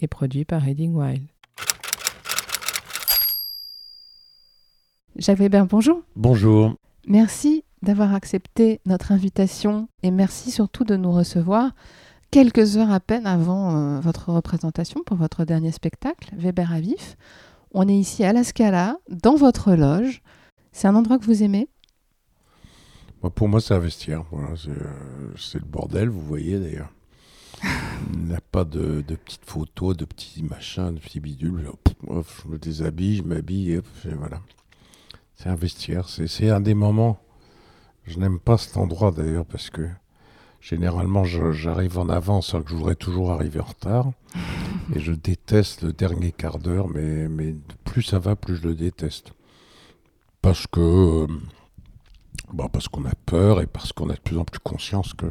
et produit par Reading Wild. Jacques Weber, bonjour. Bonjour. Merci d'avoir accepté notre invitation et merci surtout de nous recevoir quelques heures à peine avant euh, votre représentation pour votre dernier spectacle, Weber à vif. On est ici à la Scala, dans votre loge. C'est un endroit que vous aimez? Pour moi, c'est un vestiaire. Voilà, c'est euh, c'est le bordel, vous voyez d'ailleurs. Il n'y a pas de, petites photos, de petits machins, de petits bidules. Je me déshabille, je m'habille, voilà. C'est un vestiaire. C'est un des moments. Je n'aime pas cet endroit d'ailleurs parce que généralement j'arrive en avance alors que je voudrais toujours arriver en retard. Et je déteste le dernier quart d'heure, mais, mais plus ça va, plus je le déteste. Parce que. euh, bah, parce qu'on a peur et parce qu'on a de plus en plus conscience que.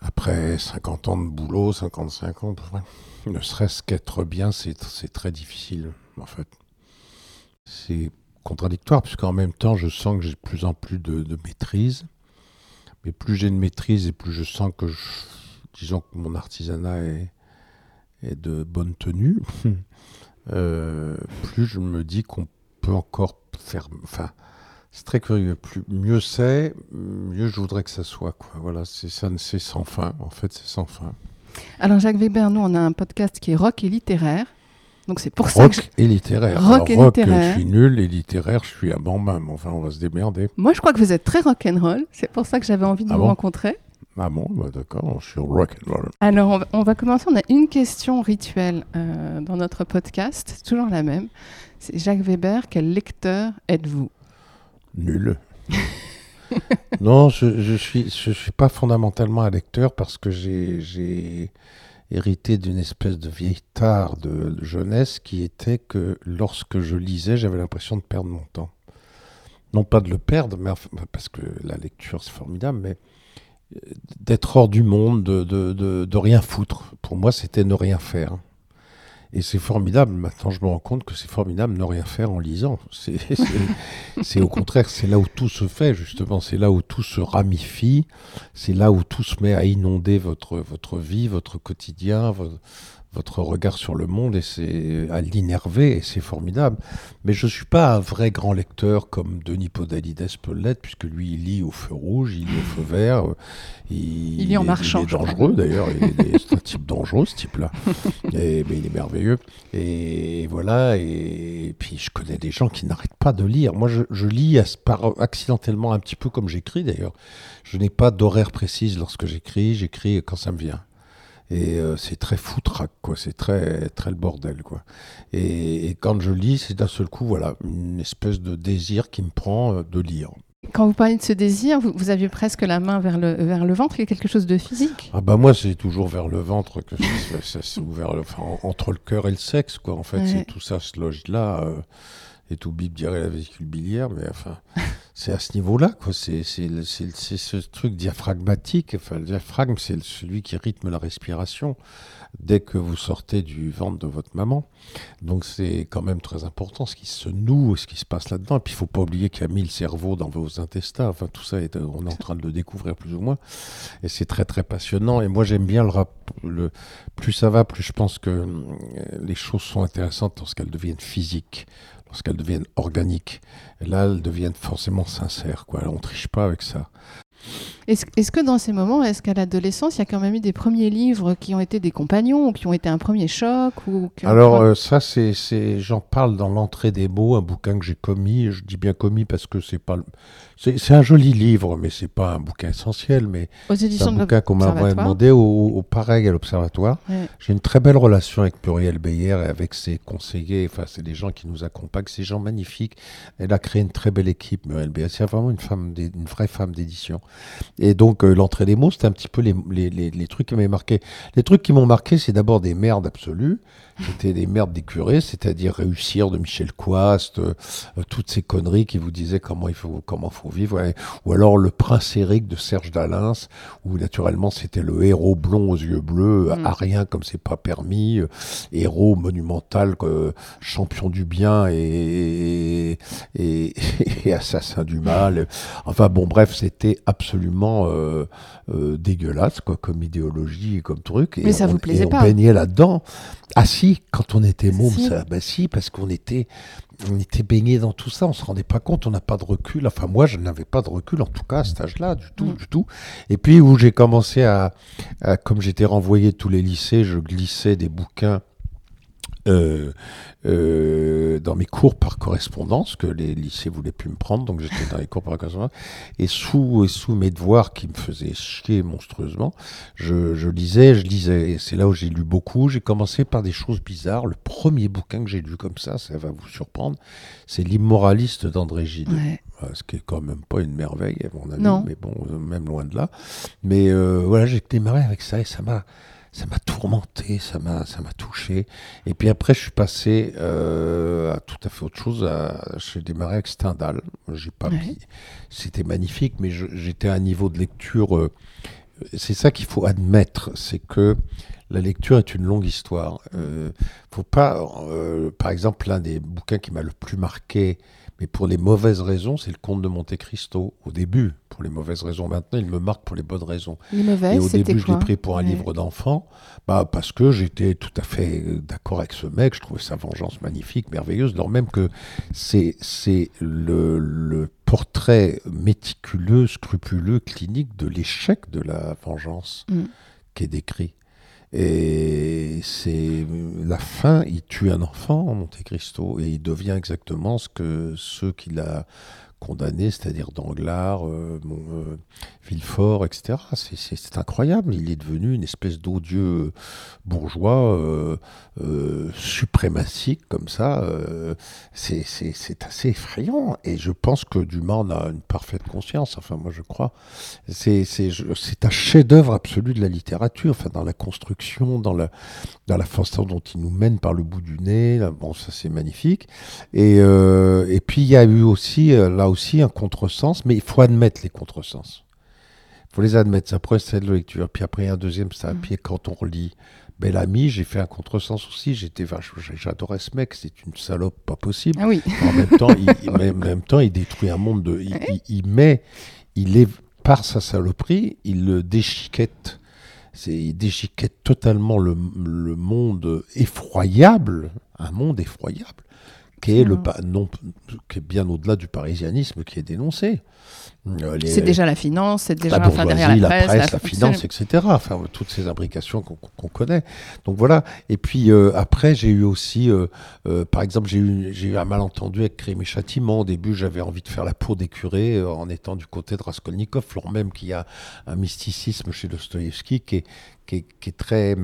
Après 50 ans de boulot, 55 ans, ne serait-ce qu'être bien, c'est très difficile, en fait. C'est contradictoire, puisqu'en même temps, je sens que j'ai de plus en plus de, maîtrise. Mais plus j'ai de maîtrise et plus je sens que, disons que mon artisanat est, de bonne tenue, euh, plus je me dis qu'on peut encore faire. C'est très curieux. Plus, mieux c'est, mieux je voudrais que ça soit. Quoi. Voilà, c'est ça, c'est sans fin. En fait, c'est sans fin. Alors Jacques Weber, nous on a un podcast qui est rock et littéraire. Donc c'est pour ça que je- Rock et littéraire. Rock Alors, et rock, littéraire. je suis nul et littéraire, je suis à bon même. Enfin, on va se démerder. moi je crois que vous êtes très rock'n'roll. C'est pour ça que j'avais envie de Ah vous bon? rencontrer. Ah bon, bah d'accord, je suis rock and roll. Alors, on va, on va commencer. On a une question rituelle euh, dans notre podcast. Toujours la même. C'est Jacques Weber, quel lecteur êtes-vous? Nul. non, je, je suis, pas fondamentalement un lecteur parce que j'ai, hérité d'une espèce de vieille tare de jeunesse qui était que lorsque je lisais, j'avais l'impression de perdre mon temps. Non pas de le perdre, parce que la lecture c'est formidable, mais euh, d'être hors du monde, de, de, de, de rien foutre. Pour moi, c'était ne rien faire. Et c'est formidable. Maintenant, je me rends compte que c'est formidable ne rien faire en lisant. C'est, au contraire, c'est là où tout se fait, justement. C'est là où tout se ramifie. C'est là où tout se met à inonder votre, votre vie, votre quotidien, votre regard sur le monde, et c'est à l'innerver, et c'est formidable. Mais je ne suis pas un vrai grand lecteur comme Denis Podalides peut l'être, puisque lui, il lit au feu rouge, il lit au feu vert. euh, Il, Il lit en marchant, Il est dangereux, d'ailleurs. il est- C'est un type dangereux, ce type-là. Mais il est merveilleux. Et voilà, et, puis je connais des gens qui n'arrêtent pas de lire. Moi, je, je lis par, accidentellement un petit peu comme j'écris d'ailleurs. Je n'ai pas d'horaire précise lorsque j'écris, j'écris quand ça me vient. Et euh, c'est très foutraque, quoi. C'est très, très le bordel, quoi. Et, et quand je lis, c'est d'un seul coup, voilà, une espèce de désir qui me prend euh, de lire. Quand vous parlez de ce désir, vous, vous aviez presque la main vers le, vers le ventre. Il y a quelque chose de physique? Ah bah moi, c'est toujours vers le ventre que ça, ça se- ou vers le- enfin, en- entre le cœur et le sexe, quoi. En fait, Ouais. c'est tout ça se loge là. euh, et tout bip dirait la vésicule biliaire, mais enfin, c'est à ce niveau-là, quoi. C'est c'est le- c'est- c'est ce truc diaphragmatique. Enfin, le diaphragme, c'est celui qui rythme la respiration dès que vous sortez du ventre de votre maman. Donc c'est quand même très important ce qui se noue, ce qui se passe là-dedans. Et puis il faut pas oublier qu'il y a mille cerveaux dans vos intestins. Enfin tout ça, est, on est en train de le découvrir plus ou moins. Et c'est très très passionnant. Et moi j'aime bien le rap. Le, plus ça va, plus je pense que euh, les choses sont intéressantes lorsqu'elles deviennent physiques, lorsqu'elles deviennent organiques. Et là, elles deviennent forcément sincères. Quoi. On triche pas avec ça. Est-ce que dans ces moments, est-ce qu'à l'adolescence, il y a quand même eu des premiers livres qui ont été des compagnons ou qui ont été un premier choc ou Alors euh, ça, c'est, j'en parle dans l'entrée des mots, un bouquin que j'ai commis. Je dis bien commis parce que c'est pas, c'est, un joli livre, mais c'est pas un bouquin essentiel. Mais aux c'est éditions un bouquin qu'on m'a demandé au, au pareil à l'Observatoire. Ouais. J'ai une très belle relation avec Muriel Beyer et avec ses conseillers. Enfin, c'est des gens qui nous accompagnent, ces gens magnifiques. Elle a créé une très belle équipe, Muriel Beyer. C'est vraiment une femme, une vraie femme d'édition. Et donc, euh, l'entrée des mots, c'était un petit peu les, les, les, les trucs qui m'avaient marqué. Les trucs qui m'ont marqué, c'est d'abord des merdes absolues. C'était des merdes des curés, c'est-à-dire réussir de Michel Coast, euh, euh, toutes ces conneries qui vous disaient comment il faut, comment faut vivre. ouais. Ou alors le prince Éric de Serge Dalins, où naturellement c'était le héros blond aux yeux bleus, Mm. à rien comme c'est pas permis, euh, héros monumental, champion du bien et, et, et assassin du mal. Enfin bon, bref, c'était absolument euh, euh, dégueulasse quoi, comme idéologie et comme truc. Et Mais ça on- vous plaisait et on baignait là-dedans. Ah si, quand on était môme, Si. ça, bah si, parce qu'on était, on était baigné dans tout ça, on se rendait pas compte, on n'a pas de recul. Enfin moi, je n'avais pas de recul en tout cas à cet âge-là, du tout, Mm. du tout. Et puis où j'ai commencé à, à- comme j'étais renvoyé de tous les lycées, je glissais des bouquins. euh, euh, dans mes cours par correspondance, que les lycées voulaient plus me prendre, donc j'étais dans les cours par correspondance, et sous, et sous mes devoirs qui me faisaient chier monstrueusement, je, je lisais, je lisais, et c'est là où j'ai lu beaucoup. J'ai commencé par des choses bizarres. Le premier bouquin que j'ai lu comme ça, ça va vous surprendre, c'est L'immoraliste d'André Gide. Ouais. Ce qui est quand même pas une merveille, à mon avis, Non. mais bon, euh, même loin de là. Mais euh, voilà, j'ai démarré avec ça et ça m'a, ça m'a tourmenté, ça m'a, ça m'a touché. Et puis après, je suis passé euh, à tout à fait autre chose. J'ai démarré avec Stendhal. J'ai pas, Ouais. c'était magnifique, mais j'étais à un niveau de lecture. euh, c'est ça qu'il faut admettre, c'est que la lecture est une longue histoire. Euh, faut pas, euh, par exemple, l'un des bouquins qui m'a le plus marqué, mais pour les mauvaises raisons, c'est le Comte de Monte Cristo. Au début, pour les mauvaises raisons. Maintenant, il me marque pour les bonnes raisons. Les Et au début, je l'ai pris pour un Ouais. livre d'enfant, bah, parce que j'étais tout à fait euh, d'accord avec ce mec. Je trouvais sa vengeance magnifique, merveilleuse, alors même que c'est c'est le, le portrait méticuleux, scrupuleux, clinique de l'échec de la vengeance Mm. qui est décrit. Et c'est la fin, il tue un enfant, Monte Cristo, et il devient exactement ce que ceux qui l'a condamné, c'est-à-dire Danglars, euh, euh, Villefort, etc. C'est- incroyable. Il est devenu une espèce d'odieux bourgeois euh, euh, suprématique comme ça. c'est assez effrayant. Et je pense que Dumas en a une parfaite conscience. Enfin, moi, je crois. C'est un chef-d'œuvre absolu de la littérature. Enfin, dans la construction, dans la, dans la façon dont il nous mène par le bout du nez. Là, bon, ça, c'est magnifique. Et, et puis, il y a eu aussi, euh, là aussi, un contresens. Mais il faut admettre les contresens. Il faut les admettre. Ça procède de lecture. Puis après, un deuxième, ça. Mhm. Puis quand on relit Bel Ami, j'ai fait un contresens aussi. J'étais, j'adorais ce mec. C'est une salope pas possible. Ah oui. En même temps, il, en même temps, il détruit un monde de. Il, il- il met, il est par sa saloperie, il le déchiquette. C'est, il déchiquette totalement le, le monde effroyable, un monde effroyable, qui est le non, qui est bien au-delà du parisianisme qui est dénoncé. Euh, les- C'est déjà la finance, c'est déjà la enfin, derrière bourgeoisie, la presse, la finance, etc. Enfin, toutes ces imbrications qu'on connaît. Donc voilà. Et puis euh, après, j'ai eu aussi, euh, euh, par exemple, j'ai eu, un malentendu avec Crime et Châtiment. Au début, j'avais envie de faire la peau des curés euh, en étant du côté de Raskolnikov, alors même qu'il y a un mysticisme chez Dostoïevski qui est, qui est, qui est très,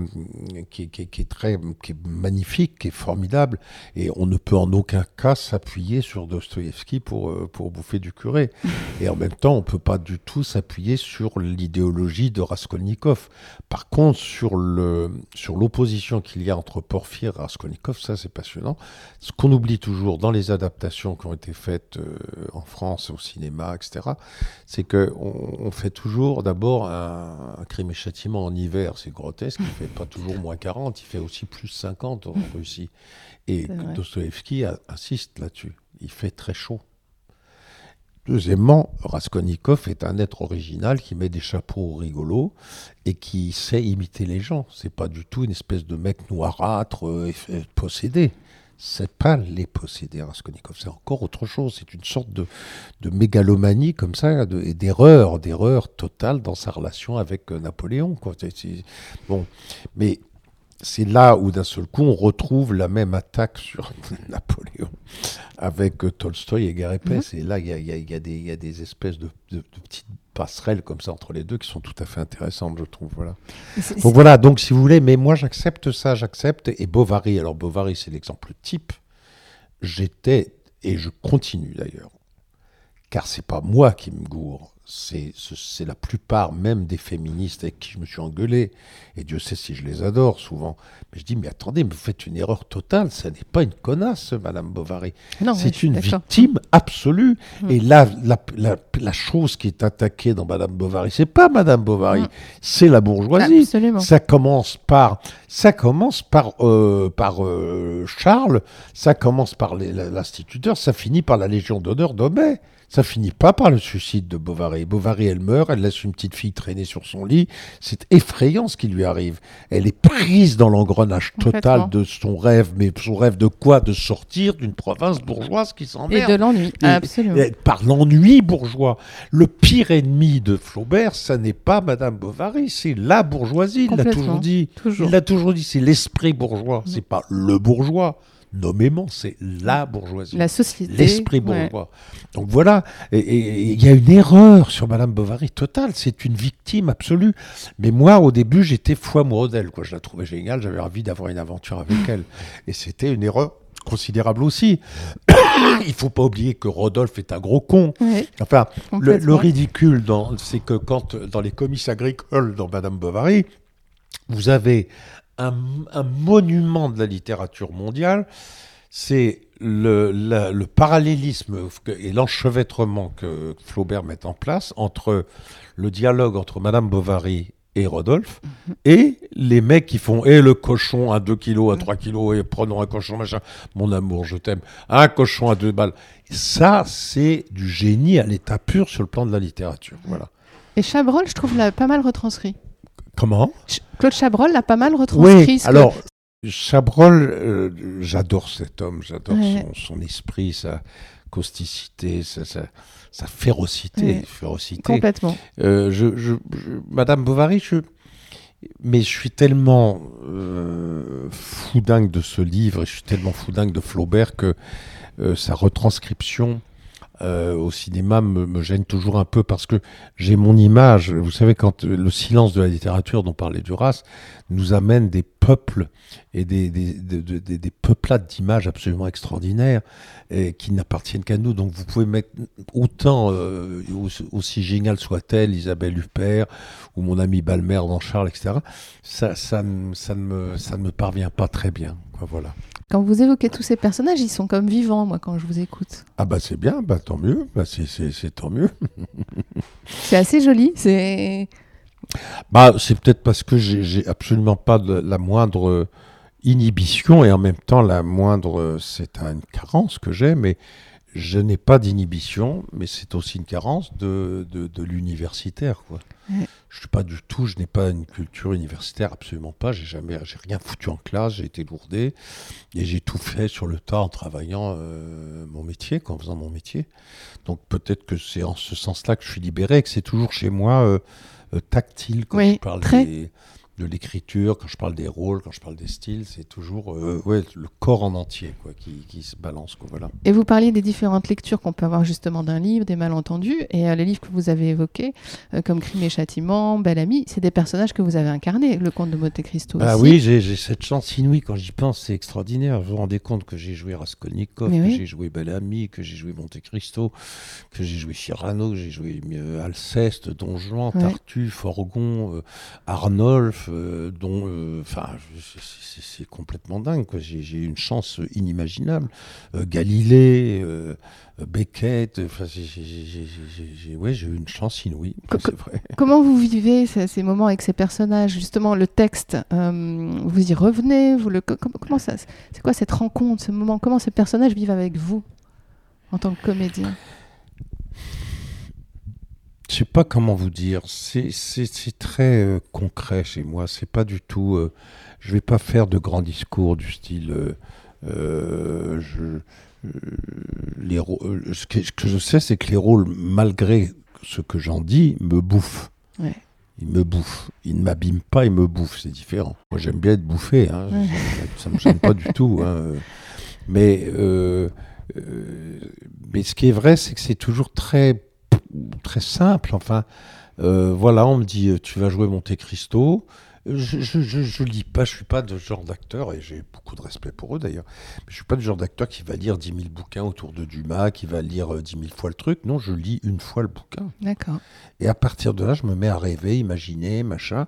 qui est, qui très, qui est magnifique, qui est formidable. Et on ne peut en aucun cas s'appuyer sur Dostoïevski pour, euh, pour bouffer du curé. Et en même temps, on peut pas du tout s'appuyer sur l'idéologie de Raskolnikov. Par contre, sur le sur l'opposition qu'il y a entre Porphyre et Raskolnikov, ça c'est passionnant. Ce qu'on oublie toujours dans les adaptations qui ont été faites euh, en France, au cinéma, etc., c'est que on, fait toujours d'abord un, un crime et châtiment en hiver, c'est grotesque, il fait pas toujours moins 40, il fait aussi plus 50 en Russie. Et. Dostoevsky insiste là-dessus. Il fait très chaud. Deuxièmement, Raskolnikov est un être original qui met des chapeaux rigolos et qui sait imiter les gens. C'est pas du tout une espèce de mec noirâtre euh, et possédé. C'est pas les possédés, Raskolnikov. C'est encore autre chose. C'est une sorte de, mégalomanie comme ça, et d'erreur, d'erreur totale dans sa relation avec euh, Napoléon. Bon, mais c'est là où d'un seul coup on retrouve la même attaque sur Napoléon avec euh, Tolstoï et épaisse. Et là, il y a, y y des- il y a des espèces de, de- de petites passerelles comme ça entre les deux qui sont tout à fait intéressantes, je trouve. Voilà. Donc voilà, donc si vous voulez, mais moi j'accepte ça, j'accepte. Et Bovary, alors Bovary c'est l'exemple type. J'étais, et je continue d'ailleurs, car c'est pas moi qui me gourre, c'est ce- c'est la plupart même des féministes avec qui je me suis engueulé, et Dieu sait si je les adore souvent, mais je dis, mais attendez, mais vous faites une erreur totale, ça n'est pas une connasse, Madame Bovary. C'est une victime absolue. Mm. Et là, la, la- la chose qui est attaquée dans Madame Bovary, c'est pas Madame Bovary, Mm. c'est la bourgeoisie. Absolument. Ça commence par, ça commence par, euh, par euh, Charles, ça commence par l'instituteur, ça finit par la Légion d'honneur d'Aubet. Ça finit pas par le suicide de Bovary. Bovary, elle meurt, elle laisse une petite fille traîner sur son lit. C'est effrayant ce qui lui arrive. Elle est prise dans l'engrenage total de son rêve. Mais son rêve de quoi? De sortir d'une province bourgeoise qui Et s'emmerde. de l'ennui, Et- absolument. et par l'ennui bourgeois. Le pire ennemi de Flaubert, ça n'est pas Madame Bovary, c'est la bourgeoisie. Il l'a toujours dit. Toujours. Il l'a toujours dit, c'est l'esprit bourgeois. C'est pas le bourgeois. Nommément, c'est la bourgeoisie. La société. L'esprit ouais. bourgeois. Donc voilà, et- il y a une erreur sur Madame Bovary totale. C'est une victime absolue. Mais moi, au début, j'étais fou amoureux d'elle. Quoi. Je la trouvais géniale. J'avais envie d'avoir une aventure avec elle. Et c'était une erreur considérable aussi. il faut pas oublier que Rodolphe est un gros con. Enfin, le, le ridicule, dans- c'est que quand dans les comices agricoles dans Madame Bovary, vous avez un, un monument de la littérature mondiale, c'est le, la- le parallélisme et l'enchevêtrement que Flaubert met en place entre le dialogue entre Madame Bovary et Rodolphe, et les mecs qui font et le cochon à 2 kilos, à 3 kilos, et prenons un cochon, machin, mon amour, je t'aime, un cochon à 2 balles. Ça, c'est du génie à l'état pur sur le plan de la littérature. Voilà. Et Chabrol, je trouve, l'a pas mal retranscrit. Comment Ch- Claude Chabrol l'a pas mal retranscrit. Oui, que- alors, Chabrol, euh, j'adore cet homme, j'adore Ouais. son, son esprit, sa causticité, sa, sa- sa férocité. Ouais. férocité. Complètement. Euh, je, je- je- Madame Bovary, je, mais je suis tellement euh, fou dingue de ce livre, et je suis tellement fou dingue de Flaubert que euh, sa retranscription euh, au cinéma me, me gêne toujours un peu parce que j'ai mon image. Vous savez, quand euh, le silence de la littérature dont parlait Duras nous amène des peuples et des, des, de- de- des- des peuplades d'images absolument extraordinaires et qui n'appartiennent qu'à nous. Donc vous pouvez mettre autant, euh, aussi, géniale soit-elle, Isabelle Huppert ou mon ami Balmer dans Charles, etc. Ça, ça, ne- ça, ne me, ça ne me parvient pas très bien. Voilà. Quand vous évoquez tous ces personnages, ils sont comme vivants, moi, quand je vous écoute. Ah bah c'est bien, bah tant mieux, bah c'est, tant mieux. C'est assez joli. C'est. Bah c'est peut-être parce que j'ai, absolument pas de, la moindre euh, inhibition et en même temps la moindre, euh, c'est une carence que j'ai, mais je n'ai pas d'inhibition, mais c'est aussi une carence de, de, de l'universitaire. Quoi. Ouais. Je suis pas du tout, je n'ai pas une culture universitaire, absolument pas. J'ai jamais, j'ai rien foutu en classe, j'ai été lourdé et j'ai tout fait sur le tas en travaillant euh, mon métier, en faisant mon métier. Donc peut-être que c'est en ce sens-là que je suis libéré, et que c'est toujours chez moi euh, euh, tactile quand Oui, je parle très. des- de l'écriture, quand je parle des rôles, quand je parle des styles, c'est toujours euh, ouais, le corps en entier quoi, qui, qui se balance. Quoi, voilà. Et vous parliez des différentes lectures qu'on peut avoir justement d'un livre, des malentendus, et euh, les livres que vous avez évoqués, euh, comme Crime et Châtiment, Belle Amie, c'est des personnages que vous avez incarnés. Le Comte de Monte Cristo Ah oui, j'ai cette chance inouïe. Quand j'y pense, c'est extraordinaire. Vous vous rendez compte que j'ai joué Raskolnikov, Mais que oui. j'ai joué Belle Amie, que j'ai joué Monte Cristo, que j'ai joué Cyrano, que j'ai joué euh, Alceste, Don Juan, Ouais. Tartuffe, Forgon, euh, Arnolphe, euh, dont, euh, enfin, c'est- complètement dingue. J'ai eu une chance inimaginable. Euh, Galilée, Beckett, enfin, j'ai- ouais, j'ai eu une chance inouïe. Vrai. Comment vous vivez ces, ces moments avec ces personnages? Justement, le texte, euh, vous y revenez vous le, co- com- comment ça, C'est quoi cette rencontre, ce moment? Comment ces personnages vivent avec vous en tant que comédien? Je sais pas comment vous dire. C'est très euh, concret chez moi. C'est pas du tout. euh, je vais pas faire de grands discours du style. euh, euh, je, les ce, que, ce que je sais, c'est que les rôles, malgré ce que j'en dis, me bouffent. Ouais. Ils me bouffent. Ils ne m'abîment pas, ils me bouffent. C'est différent. Moi, j'aime bien être bouffé. Hein. Ouais. Ça me gêne pas du tout. hein. Mais, mais ce qui est vrai, c'est que c'est toujours très très simple. Enfin, euh, voilà, on me dit euh, tu vas jouer Monte Cristo. Je, je, je, je lis pas, je suis pas de genre d'acteur, et j'ai beaucoup de respect pour eux d'ailleurs, mais je suis pas du genre d'acteur qui va lire 10 000 bouquins autour de Dumas, qui va lire euh, 10 000 fois le truc. Non, je lis une fois le bouquin. D'accord. Et à partir de là, je me mets à rêver, imaginer, machin.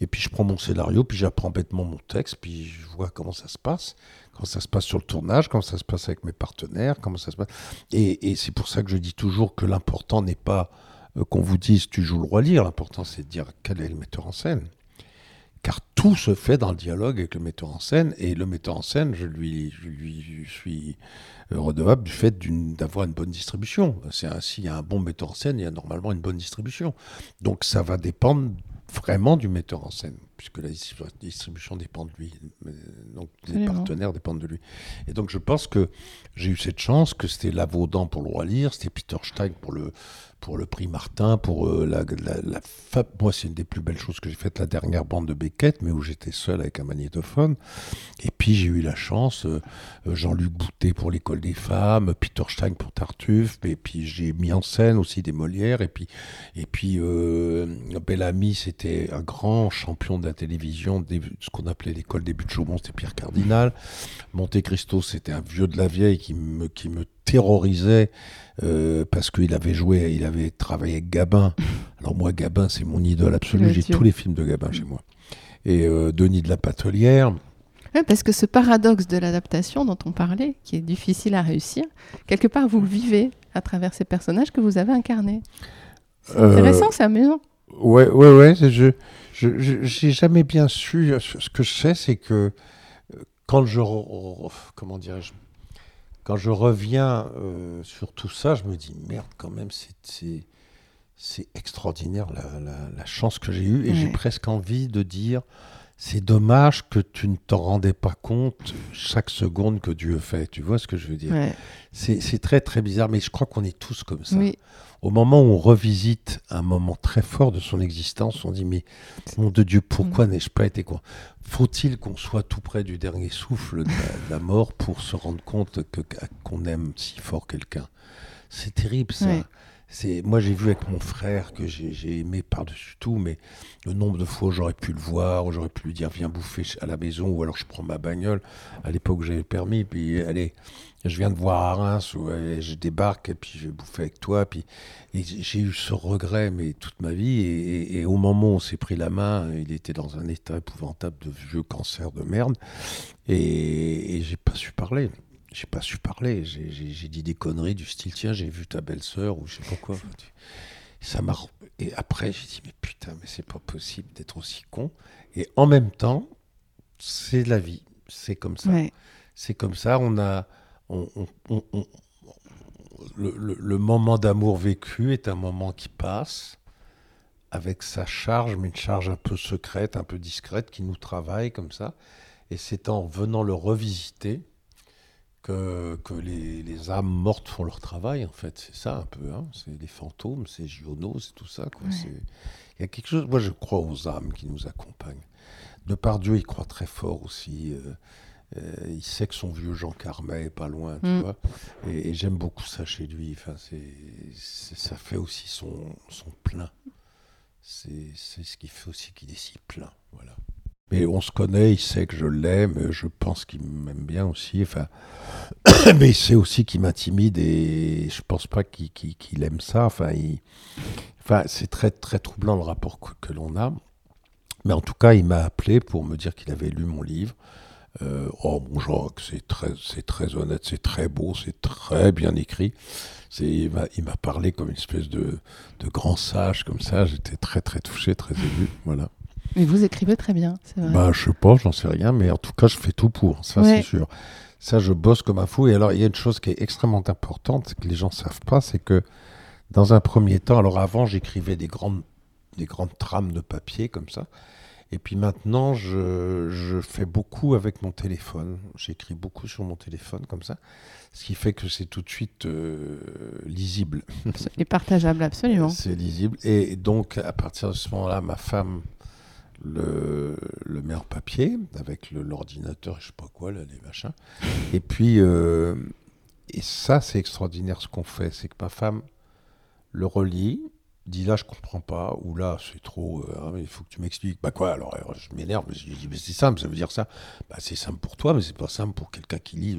Et puis je prends mon scénario, puis j'apprends bêtement mon texte, puis je vois comment ça se passe, comment ça se passe sur le tournage, comment ça se passe avec mes partenaires, comment ça se passe. Et, c'est pour ça que je dis toujours que l'important n'est pas euh, qu'on vous dise tu joues le roi lire, l'important c'est de dire quel est le metteur en scène? Car tout se fait dans le dialogue avec le metteur en scène, et le metteur en scène, je lui, je lui je suis redevable du fait d'avoir une bonne distribution. S'il y a un bon metteur en scène, il y a normalement une bonne distribution. Donc ça va dépendre vraiment du metteur en scène, puisque la distribu- distribution dépend de lui. Donc les partenaires dépendent de lui. Et donc je pense que j'ai eu cette chance, que c'était Lavaudan pour le roi lire, c'était Peter Stein pour le, pour le prix Martin, pour euh, la, la, Moi, c'est une des plus belles choses que j'ai faites, la dernière bande de Beckett, mais où j'étais seul avec un magnétophone. Et puis j'ai eu la chance, euh, Jean-Luc Boutet pour l'école des femmes, Peter Stein pour Tartuffe, et puis j'ai mis en scène aussi des Molières, et puis, et puis euh, Bellamy, c'était un grand champion de la télévision, ce qu'on appelait l'école des buts de Chaumont, c'était Pierre Cardinal. Monte Cristo, c'était un vieux de la vieille qui me, qui me terrorisait euh, parce qu'il avait joué, il avait travaillé avec Gabin. Alors moi, Gabin, c'est mon idole absolue. J'ai tous les films de Gabin chez moi. Et euh, Denis de la Patelière. Parce que ce paradoxe de l'adaptation dont on parlait, qui est difficile à réussir, quelque part vous le vivez à travers ces personnages que vous avez incarnés. C'est Euh, intéressant, c'est amusant. Ouais, ouais, ouais. c'est- Je, je, j'ai jamais bien su. euh, Ce que je sais, c'est que euh, quand je, comment dirais-je, quand je reviens euh, sur tout ça, je me dis merde, quand même, c'est, c'est, extraordinaire la, la- la chance que j'ai eue, et j'ai presque envie de dire. C'est dommage que tu ne t'en rendais pas compte chaque seconde que Dieu fait. Tu vois ce que je veux dire? Ouais. c'est, très très bizarre, mais je crois qu'on est tous comme ça. Oui, Au moment où on revisite un moment très fort de son existence, on dit mais nom de Dieu, pourquoi Mm. n'ai-je pas été quoi Faut-il qu'on soit tout près du dernier souffle de la, de la mort pour se rendre compte qu'on aime si fort quelqu'un? C'est terrible ça. Ouais. C'est, moi j'ai vu avec mon frère que j'ai, aimé par-dessus tout, mais le nombre de fois où j'aurais pu le voir, où j'aurais pu lui dire viens bouffer à la maison, ou alors je prends ma bagnole, à l'époque où j'avais le permis, puis allez, je viens de voir à Reims, allez, je débarque, et puis je vais bouffer avec toi, puis j'ai eu ce regret, mais toute ma vie. Et au moment où on s'est pris la main, il était dans un état épouvantable de vieux cancer de merde. Et, et j'ai pas su parler. J'ai pas su parler. J'ai- dit des conneries du style tiens, j'ai vu ta belle-sœur ou je sais pas quoi. Ça m'a. Et après, j'ai dit mais putain, mais c'est pas possible d'être aussi con. Et en même temps, c'est la vie. C'est comme ça. ouais. C'est comme ça, on a. on- on- on- on- le, le- le moment d'amour vécu est un moment qui passe avec sa charge, mais une charge un peu secrète, un peu discrète, qui nous travaille comme ça. Et c'est en venant le revisiter que, que les, les âmes mortes font leur travail, en fait. C'est ça un peu. Hein. C'est les fantômes, c'est Giono, c'est tout ça. quoi. Ouais. C'est- Il y a quelque chose. Moi, je crois aux âmes qui nous accompagnent. De par Dieu, il croit très fort aussi. euh, euh, il sait que son vieux Jean Carmet est pas loin, tu Mm. vois. Et, et j'aime beaucoup ça chez lui. Enfin, c'est, ça fait aussi son, son plein. C'est, c'est ce qui fait aussi qu'il est si plein. Voilà. Mais on se connaît, il sait que je l'aime, je pense qu'il m'aime bien aussi. Enfin, mais il sait aussi qu'il m'intimide et je pense pas qu'il, aime ça. Enfin, c'est très très troublant le rapport que, l'on a. Mais en tout cas, il m'a appelé pour me dire qu'il avait lu mon livre. Euh, oh mon Jacques, c'est très, très honnête, c'est très beau, c'est très bien écrit. Il m'a parlé comme une espèce de, de grand sage comme ça. J'étais très très touché, très ému. Voilà. Mais vous écrivez très bien, c'est vrai. Bah, je sais pas, j'en sais rien, mais en tout cas, je fais tout pour, ça Ouais. c'est sûr. Ça, je bosse comme un fou. Et alors, il y a une chose qui est extrêmement importante, que les gens savent pas, c'est que dans un premier temps, alors avant, j'écrivais des grandes, des grandes trames de papier comme ça. Et puis maintenant, je, je fais beaucoup avec mon téléphone. J'écris beaucoup sur mon téléphone comme ça, ce qui fait que c'est tout de suite euh, lisible. Et partageable, absolument. C'est lisible. Et donc, à partir de ce moment-là, ma femme le, en papier avec l'ordinateur, je sais pas quoi, là, les machins. Et puis, euh, et ça, c'est extraordinaire ce qu'on fait. C'est que ma femme le relit, dit là je comprends pas, ou là c'est trop, euh, hein, il faut que tu m'expliques. Bah quoi alors, Je m'énerve, je dis mais c'est simple, ça veut dire ça. Bah c'est simple pour toi, mais c'est pas simple pour quelqu'un qui lit.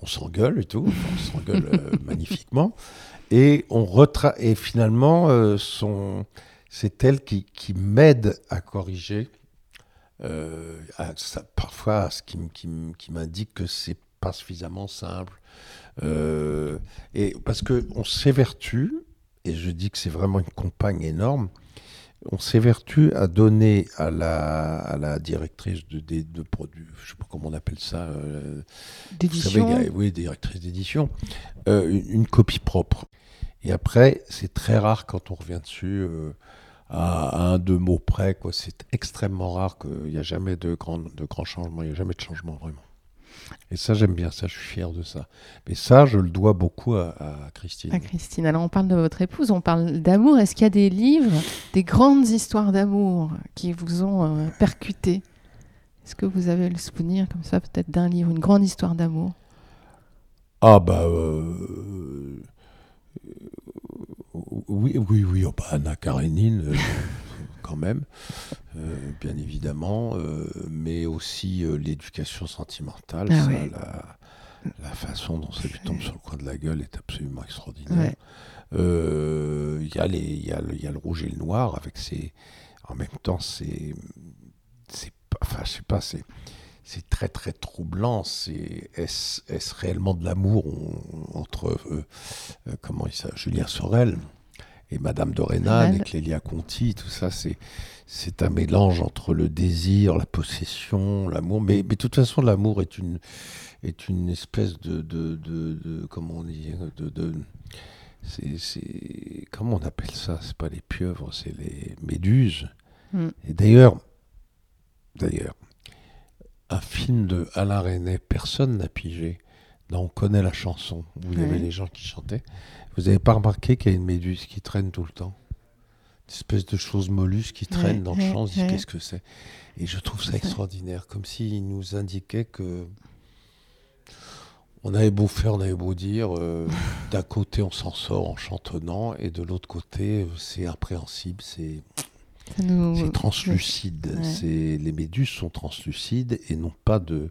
On s'engueule et tout, on s'engueule euh, magnifiquement. Et, on retra et finalement, son... c'est elle qui, qui m'aide à corriger. Euh, à, ça, parfois, à ce qui, qui, qui m'indique que c'est pas suffisamment simple. Euh, et parce que on s'évertue, et je dis que c'est vraiment une compagne énorme, on s'évertue à donner à la, à la directrice de, de, de produits, je sais pas comment on appelle ça, euh, d'édition. Vous savez, oui, directrice d'édition, euh, une, une, copie propre. Et après, c'est très rare quand on revient dessus euh, à, un, deux mots près. Quoi. C'est extrêmement rare qu'il n'y a jamais de grands de grand changements, il n'y a jamais de changement vraiment. Et ça, j'aime bien ça, je suis fier de ça. Mais ça, je le dois beaucoup à, à, Christine. À Christine. Alors, on parle de votre épouse, on parle d'amour. Est-ce qu'il y a des livres, des grandes histoires d'amour qui vous ont euh, percuté? Est-ce que vous avez le souvenir, comme ça, peut-être d'un livre, une grande histoire d'amour? Ah, bah. Euh, oui, oui, oui. Oh, bah, Anna Karenine. Euh, quand même, euh, bien évidemment, euh, mais aussi l'éducation sentimentale, Ah ça, ouais. la, la façon dont ça lui tombe sur le coin de la gueule est absolument extraordinaire. Il y, a y, le- il y a le rouge et le noir avec ses. En même temps, c'est. Enfin, je sais pas, c'est. C'est très très troublant. C'est est-ce réellement de l'amour entre euh, euh, comment il s'appelle Julien Sorel et Madame de Rhénane et Clélia Conti, tout ça, c'est c'est un mélange entre le désir, la possession, l'amour. Mais, mais de toute façon, l'amour est une est une espèce de de, de, de- comment on dit de, de c'est c'est comment on appelle ça? C'est pas les pieuvres, c'est les méduses. Mm. Et d'ailleurs, d'ailleurs, un film de Alain Resnais, personne n'a pigé. Non, on connaît la chanson. Vous avez les gens qui chantaient. Vous n'avez pas remarqué qu'il y a une méduse qui traîne tout le temps? Une espèce de chose mollusque qui traîne Ouais, dans le champ. On se dit. Qu'est-ce que c'est? Et je trouve ça extraordinaire, comme s'il nous indiquait que on avait beau faire, on avait beau dire, euh, d'un côté on s'en sort en chantonnant, et de l'autre côté c'est impréhensible, c'est nous- translucide. Ouais. Les méduses sont translucides et n'ont pas de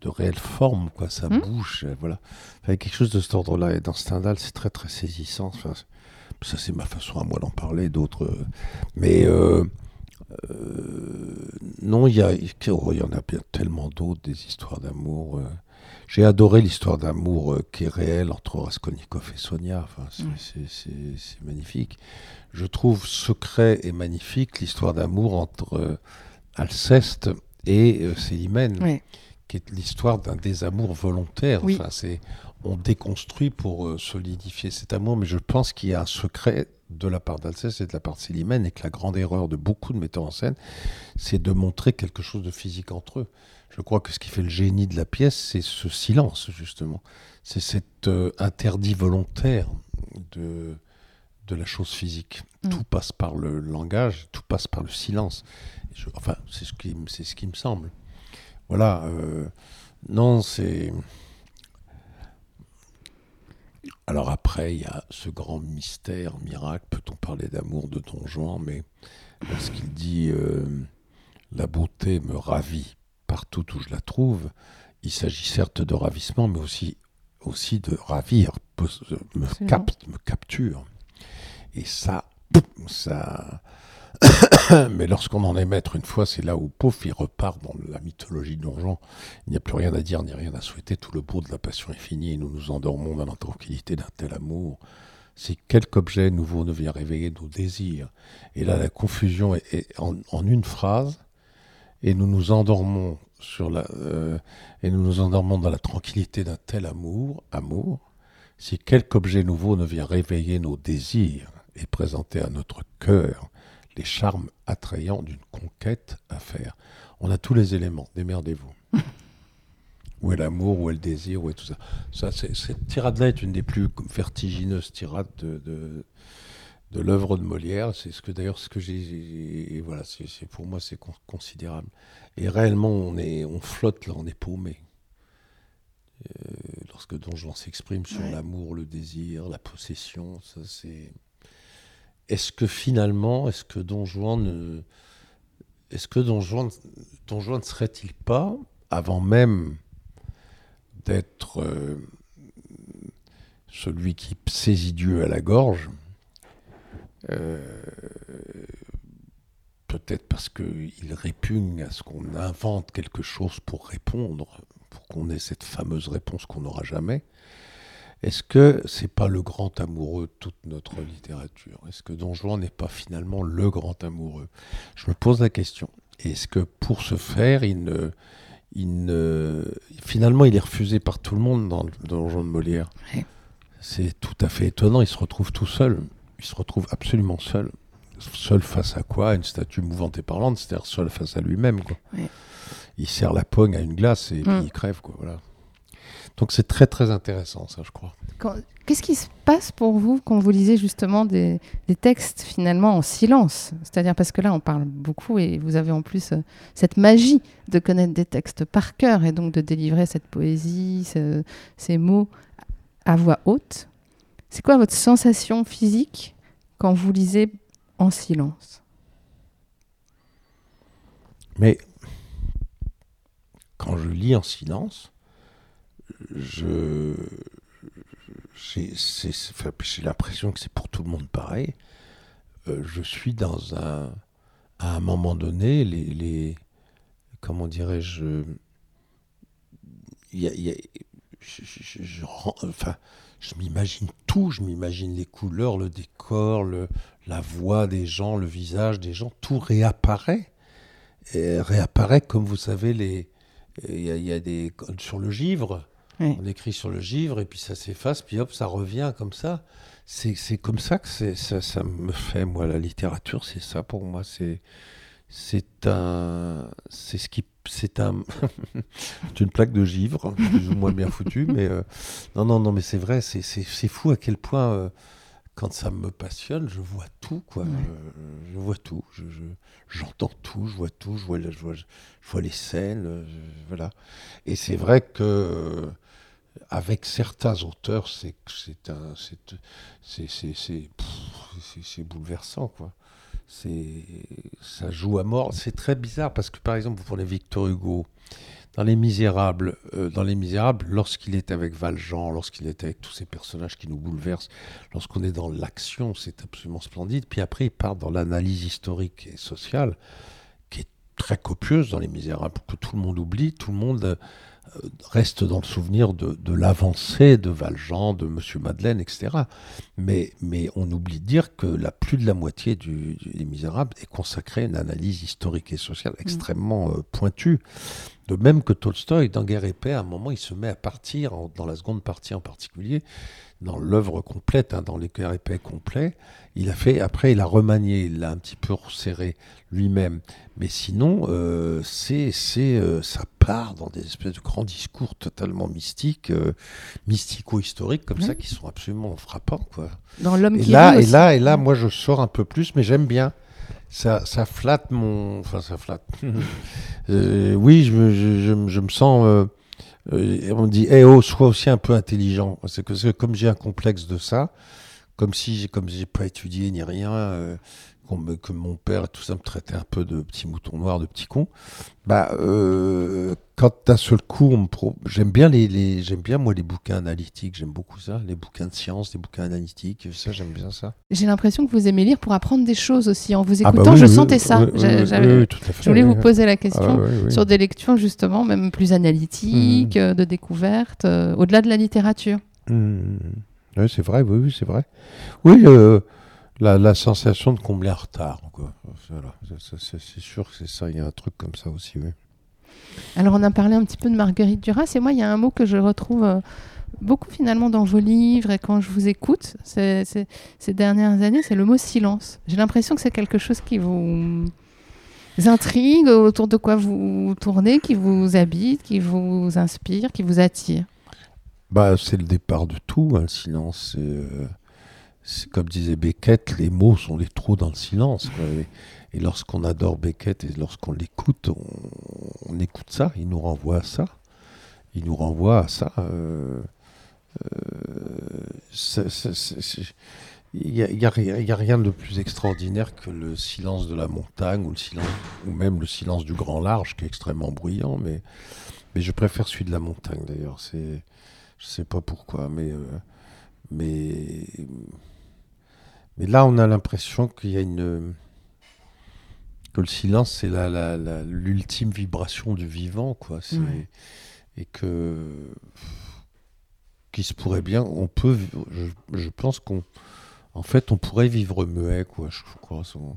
de réelle forme, quoi. Ça Hmm. bouge, euh, voilà. Enfin, quelque chose de cet ordre-là. Et dans Stendhal, c'est très très saisissant. Enfin, ça, c'est ma façon à moi d'en parler. D'autres, euh, mais euh, euh, non, il y a, oh, y en a bien tellement d'autres des histoires d'amour. euh. J'ai adoré l'histoire d'amour qui est réelle entre Raskolnikov et Sonia. Enfin, c'est, c'est magnifique. Je trouve secret et magnifique l'histoire d'amour entre Alceste et Célimène, Ouais. Qui est l'histoire d'un désamour volontaire. Oui. Enfin, c'est, on déconstruit pour euh, solidifier cet amour, mais je pense qu'il y a un secret de la part d'Alceste et de la part de Célimène, et que la grande erreur de beaucoup de metteurs en scène, c'est de montrer quelque chose de physique entre eux. Je crois que ce qui fait le génie de la pièce, c'est ce silence, justement. C'est cet euh, interdit volontaire de, de la chose physique. Mm. Tout passe par le langage, tout passe par le silence. Je- enfin, c'est ce, qui, m- c'est ce qui me semble. Voilà. euh, non, c'est. Alors après, il y a ce grand mystère, miracle. Peut-on parler d'amour de Don Juan Mais lorsqu'il dit euh, La beauté me ravit partout où je la trouve, il s'agit certes de ravissement, mais aussi, aussi de ravir, me, capte, me capture. Et ça, ça. mais lorsqu'on en est maître une fois, c'est là où, pouf, il repart dans la mythologie Juan. Il n'y a plus rien à dire, ni rien à souhaiter. Tout le beau de la passion est fini nous nous endormons dans la tranquillité d'un tel amour. Si quelque objet nouveau ne vient réveiller nos désirs, et là la confusion est, en une phrase, et nous nous endormons sur la, euh, et nous nous endormons dans la tranquillité d'un tel amour, amour. Si quelque objet nouveau ne vient réveiller nos désirs et présenter à notre cœur les charmes attrayants d'une conquête à faire. On a tous les éléments, démerdez-vous. où est l'amour, où est le désir, où est tout ça. ça c'est- cette tirade-là est une des plus vertigineuses tirades de, de, de l'œuvre de Molière. C'est ce que d'ailleurs ce que j'ai, et voilà, c'est, c'est- pour moi c'est con- considérable. Et réellement, on est, on flotte là, on est paumé. Euh, lorsque Don Juan s'exprime sur Ouais. l'amour, le désir, la possession, ça c'est est-ce que finalement, est-ce que Don Juan ne, est-ce que Don Juan, Don Juan ne serait-il pas, avant même d'être euh, celui qui saisit Dieu à la gorge, euh, peut-être parce qu'il répugne à ce qu'on invente quelque chose pour répondre, pour qu'on ait cette fameuse réponse qu'on n'aura jamais. Est-ce que c'est pas le grand amoureux de toute notre littérature? Est-ce que Don Juan n'est pas finalement le grand amoureux? Je me pose la question. Est-ce que pour ce faire, il ne, il ne, finalement, il est refusé par tout le monde dans, dans Don Juan de Molière? Ouais. C'est tout à fait étonnant. Il se retrouve tout seul. Il se retrouve absolument seul. Seul face à quoi? Une statue mouvante et parlante, c'est-à-dire seul face à lui-même. quoi. Ouais. Il serre la pogne à une glace et puis Mm. il crève. Quoi, voilà. Donc c'est très très intéressant, ça, je crois. Qu'est-ce qui se passe pour vous quand vous lisez justement des, des textes finalement en silence? C'est-à-dire parce que là, on parle beaucoup et vous avez en plus euh, cette magie de connaître des textes par cœur et donc de délivrer cette poésie, ce- ces mots à voix haute. C'est quoi votre sensation physique quand vous lisez en silence? Mais quand je lis en silence, je j'ai l'impression que c'est pour tout le monde pareil. Euh, je suis dans un à un moment donné les, les comment dirais-je y y a- je, enfin je m'imagine tout, je m'imagine les couleurs, le décor, le, la voix des gens, le visage des gens, tout réapparaît réapparaît comme vous savez les il y, y a des sur le givre Oui. on écrit sur le givre et puis ça s'efface puis hop ça revient comme ça c'est comme ça que c'est ça, ça me fait moi la littérature c'est ça pour moi c'est c'est un c'est ce qui c'est un c'est une plaque de givre plus ou moins bien foutue mais euh, non non non mais c'est vrai c'est fou à quel point euh, quand ça me passionne, je vois tout, quoi. Ouais. Je, je vois tout. Je, je- j'entends tout, je vois tout, je vois, je vois, je vois les scènes, euh, voilà. Et c'est vrai que euh, avec certains auteurs, c'est un, c'est bouleversant, quoi. C'est ça joue à mort. C'est très bizarre parce que par exemple, vous prenez Victor Hugo. Dans Les Misérables, euh, dans Les Misérables, lorsqu'il est avec Valjean, lorsqu'il est avec tous ces personnages qui nous bouleversent, lorsqu'on est dans l'action, c'est absolument splendide. Puis après, il part dans l'analyse historique et sociale, qui est très copieuse dans Les Misérables, que tout le monde oublie, tout le monde euh, reste dans le souvenir de, de l'avancée de Valjean, de Monsieur Madeleine, etc. Mais, mais on oublie de dire que la plus de la moitié du, du- des Misérables est consacrée à une analyse historique et sociale extrêmement euh, pointue. De même que Tolstoï, dans Guerre et Paix, à un moment, il se met à partir, en- dans la seconde partie en particulier, dans l'œuvre complète, hein, dans les Guerre et Paix complets, il a fait, après, il a remanié, il l'a un petit peu resserré lui-même. Mais sinon, euh, c'est, c'est, euh, ça part dans des espèces de grands discours totalement mystiques, euh, mystico-historiques, comme Ouais. ça, qui sont absolument frappants, quoi. Dans l'homme Et qui là, et là, et là, moi, je sors un peu plus, mais j'aime bien. Ça, ça flatte mon. Enfin, ça flatte. Euh, oui, je me, je, je je me sens. euh, euh, on dit, eh oh, sois aussi un peu intelligent. C'est que, que comme j'ai un complexe de ça, comme si j'ai, comme j'ai pas étudié ni rien, que mon père tout ça me traitait un peu de petit mouton noir, de petit con. Bah, euh, quand d'un seul coup, on me pro- j'aime bien les, les- j'aime bien moi les bouquins analytiques. J'aime beaucoup ça, les bouquins de science, les bouquins analytiques. Ça, j'aime bien ça. J'ai l'impression que vous aimez lire pour apprendre des choses aussi. En vous Ah écoutant, bah oui, je oui, sentais oui, ça. oui, oui, J'a- oui, j'avais- oui, tout à fait, je voulais vous poser la Ah question oui, oui. sur des lectures justement, même plus analytiques, euh, de découvertes, euh, au-delà de la littérature. Mmh. Oui, c'est vrai, oui, oui, c'est vrai. Oui, euh, la, la sensation de combler un retard, quoi. Voilà, c'est sûr que c'est ça, il y a un truc comme ça aussi, oui. Alors on a parlé un petit peu de Marguerite Duras et moi il y a un mot que je retrouve euh, beaucoup finalement dans vos livres et quand je vous écoute c'est- ces dernières années, c'est le mot silence. J'ai l'impression que c'est quelque chose qui vous intrigue, autour de quoi vous tournez, qui vous habite, qui vous inspire, qui vous attire. Bah, c'est le départ de tout, hein, le silence. Euh, comme disait Beckett, les mots sont des trous dans le silence. Et, lorsqu'on adore Beckett et lorsqu'on l'écoute, on, écoute ça, il nous renvoie à ça. Il nous renvoie à ça. euh, euh, Il n'y a, rien de plus extraordinaire que le silence de la montagne ou, le silence, ou même le silence du grand large qui est extrêmement bruyant. Mais, je préfère celui de la montagne d'ailleurs. Je sais pas pourquoi, mais, euh, mais, mais là on a l'impression qu'il y a une que le silence c'est la, la- la- l'ultime vibration du vivant, quoi. Ouais. Et que qui se pourrait bien, on peut, je, je pense qu'on, en fait, on pourrait vivre muet, quoi. Je crois, On-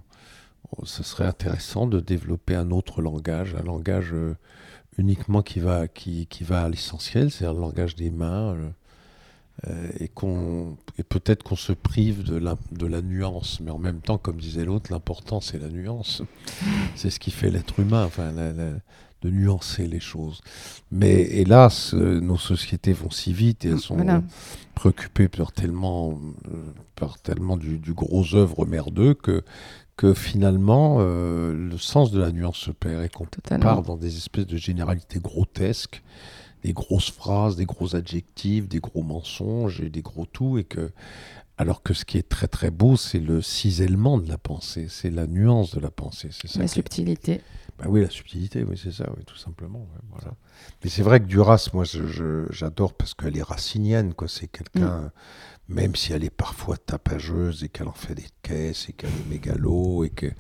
on- ce serait intéressant de développer un autre langage, un langage euh, uniquement qui va, qui, qui va à l'essentiel, c'est-à-dire le langage des mains, euh, et qu'on, et peut-être qu'on se prive de la, de la nuance, mais en même temps, comme disait l'autre, l'important c'est la nuance. C'est ce qui fait l'être humain, enfin, la- la- de nuancer les choses. Mais hélas, euh, nos sociétés vont si vite et elles sont Voilà. préoccupées par tellement, euh, par tellement du, du gros œuvre merdeux que, que finalement euh, le sens de la nuance se perd et qu'on part dans des espèces de généralités grotesques, des grosses phrases, des gros adjectifs, des gros mensonges et des gros tout, et que alors que ce qui est très très beau, c'est le cisellement de la pensée, c'est la nuance de la pensée, c'est ça. La qui est- subtilité. bah oui, la subtilité, oui, c'est ça, oui, tout simplement. ouais, voilà. Mais c'est vrai que Duras, moi, j'adore parce qu'elle est racinienne, quoi. C'est quelqu'un, même si elle est parfois tapageuse et qu'elle en fait des caisses et qu'elle est mégalo et qu'elle